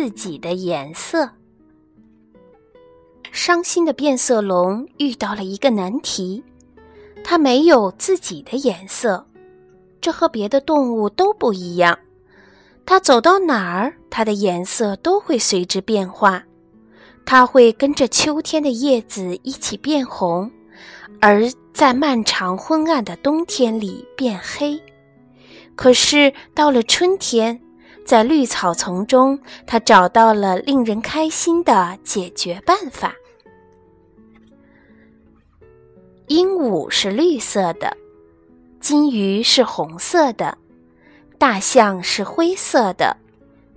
自己的颜色。伤心的变色龙遇到了一个难题，它没有自己的颜色，这和别的动物都不一样。它走到哪儿，它的颜色都会随之变化。它会跟着秋天的叶子一起变红，而在漫长昏暗的冬天里变黑。可是到了春天，在绿草丛中，它找到了令人开心的解决办法。鹦鹉是绿色的，金鱼是红色的，大象是灰色的，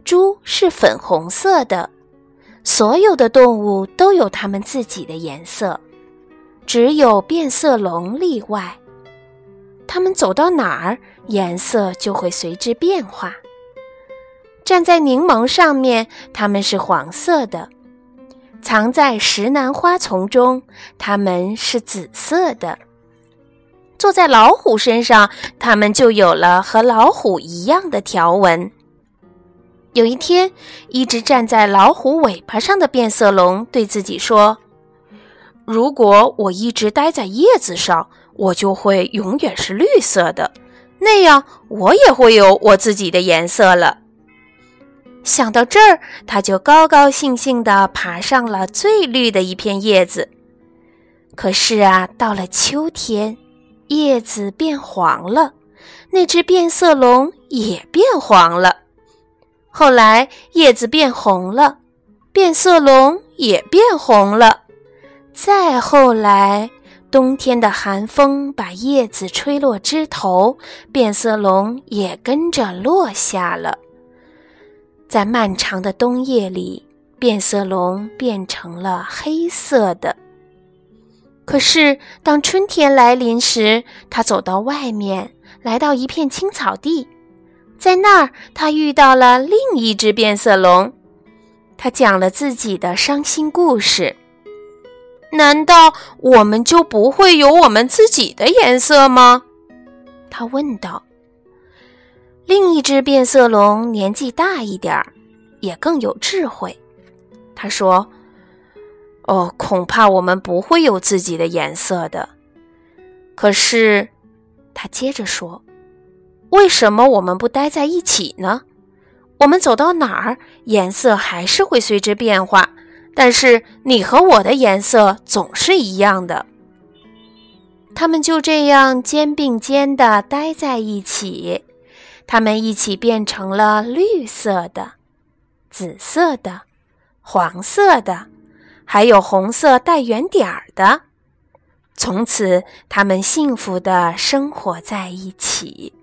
猪是粉红色的。所有的动物都有它们自己的颜色，只有变色龙例外。它们走到哪儿，颜色就会随之变化。站在柠檬上面，它们是黄色的。藏在石楠花丛中，它们是紫色的；坐在老虎身上，它们就有了和老虎一样的条纹。有一天，一直站在老虎尾巴上的变色龙对自己说：“如果我一直待在叶子上，我就会永远是绿色的，那样我也会有我自己的颜色了。”想到这儿，他就高高兴兴地爬上了最绿的一片叶子。可是啊，到了秋天，叶子变黄了，那只变色龙也变黄了。后来，叶子变红了，变色龙也变红了。再后来，冬天的寒风把叶子吹落枝头，变色龙也跟着落下了。在漫长的冬夜里，变色龙变成了黑色的。可是，当春天来临时，它走到外面，来到一片青草地，在那儿，它遇到了另一只变色龙。他讲了自己的伤心故事。难道我们就不会有我们自己的颜色吗？他问道。另一只变色龙年纪大一点儿，也更有智慧。他说：“哦，恐怕我们不会有自己的颜色的。可是，他接着说，为什么我们不待在一起呢？我们走到哪儿，颜色还是会随之变化，但是你和我的颜色总是一样的。”他们就这样肩并肩地待在一起。它们一起变成了绿色的、紫色的、黄色的，还有红色带圆点儿的。从此，它们幸福的生活在一起。